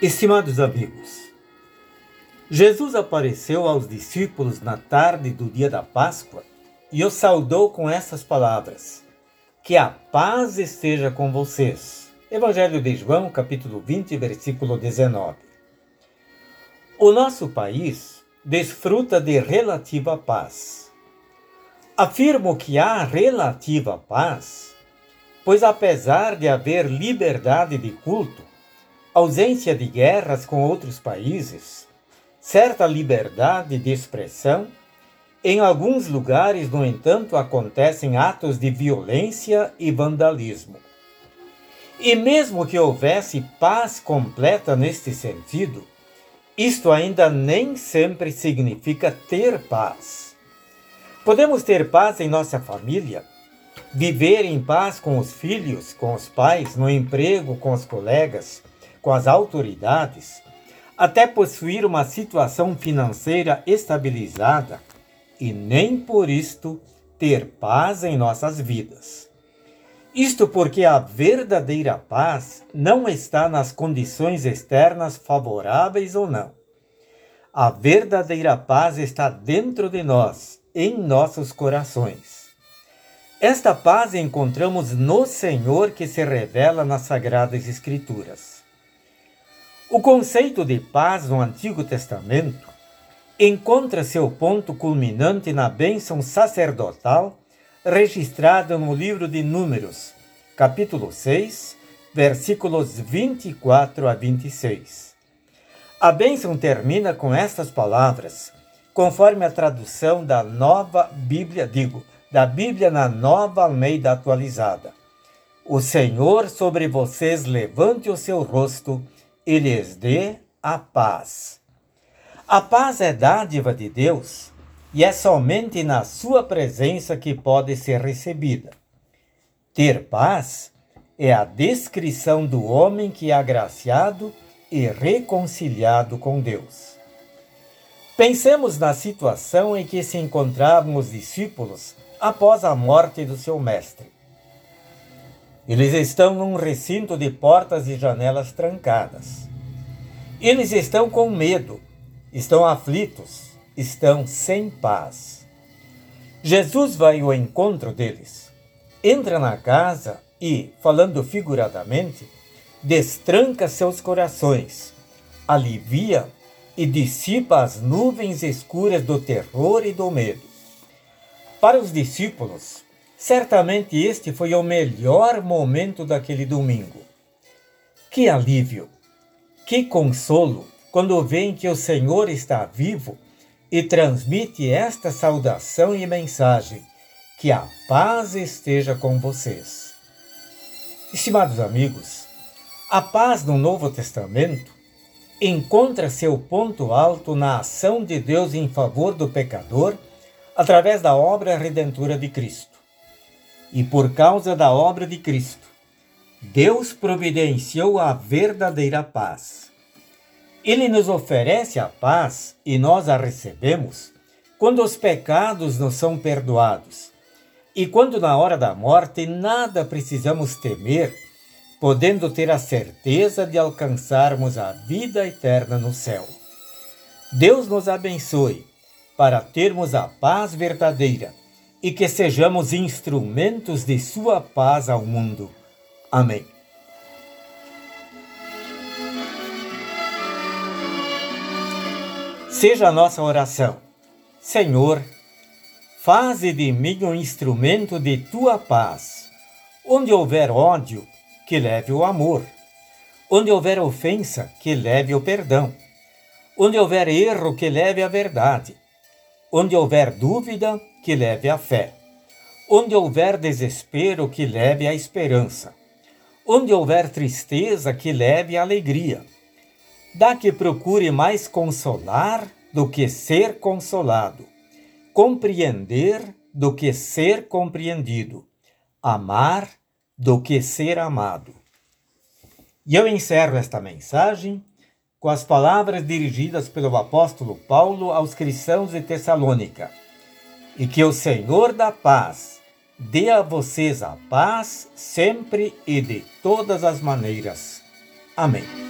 Estimados amigos, Jesus apareceu aos discípulos na tarde do dia da Páscoa e os saudou com essas palavras: Que a paz esteja com vocês. Evangelho de João, capítulo 20, versículo 19. O nosso país desfruta de relativa paz. Afirmo que há relativa paz, pois apesar de haver liberdade de culto, ausência de guerras com outros países, certa liberdade de expressão, em alguns lugares, no entanto, acontecem atos de violência e vandalismo. E mesmo que houvesse paz completa neste sentido, isto ainda nem sempre significa ter paz. Podemos ter paz em nossa família, viver em paz com os filhos, com os pais, no emprego, com os colegas, com as autoridades, até possuir uma situação financeira estabilizada e nem por isto ter paz em nossas vidas. Isto porque a verdadeira paz não está nas condições externas favoráveis ou não. A verdadeira paz está dentro de nós, em nossos corações. Esta paz encontramos no Senhor que se revela nas Sagradas Escrituras. O conceito de paz no Antigo Testamento encontra seu ponto culminante na bênção sacerdotal registrada no livro de Números, capítulo 6, versículos 24 a 26. A bênção termina com estas palavras, conforme a tradução da nova Bíblia, digo, da Bíblia na nova Almeida atualizada. O Senhor sobre vocês levante o seu rosto e lhes dê a paz. A paz é dádiva de Deus e é somente na sua presença que pode ser recebida. Ter paz é a descrição do homem que é agraciado e reconciliado com Deus. Pensemos na situação em que se encontravam os discípulos após a morte do seu mestre. Eles estão num recinto de portas e janelas trancadas. Eles estão com medo, estão aflitos, estão sem paz. Jesus vai ao encontro deles, entra na casa e, falando figuradamente, destranca seus corações, alivia e dissipa as nuvens escuras do terror e do medo. Para os discípulos, Certamente este foi o melhor momento daquele domingo. Que alívio, que consolo quando veem que o Senhor está vivo e transmite esta saudação e mensagem: que a paz esteja com vocês. Estimados amigos, a paz no Novo Testamento encontra seu ponto alto na ação de Deus em favor do pecador através da obra redentora de Cristo e por causa da obra de Cristo, Deus providenciou a verdadeira paz. Ele nos oferece a paz e nós a recebemos quando os pecados nos são perdoados e quando na hora da morte nada precisamos temer, podendo ter a certeza de alcançarmos a vida eterna no céu. Deus nos abençoe para termos a paz verdadeira e que sejamos instrumentos de Sua paz ao mundo. Amém. Seja a nossa oração. Senhor, faze de mim um instrumento de tua paz. Onde houver ódio, que leve o amor. Onde houver ofensa, que leve o perdão. Onde houver erro, que leve a verdade. Onde houver dúvida, que leve à fé. Onde houver desespero, que leve à esperança. Onde houver tristeza, que leve à alegria. Dá que procure mais consolar do que ser consolado, compreender do que ser compreendido, amar do que ser amado. E eu encerro esta mensagem com as palavras dirigidas pelo apóstolo Paulo aos cristãos de Tessalônica e que o Senhor da paz dê a vocês a paz sempre e de todas as maneiras. Amém.